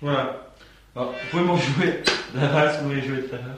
Voilà. Alors, vous pouvez m'en jouer la valse, vous m'avez joué tout à l'heure.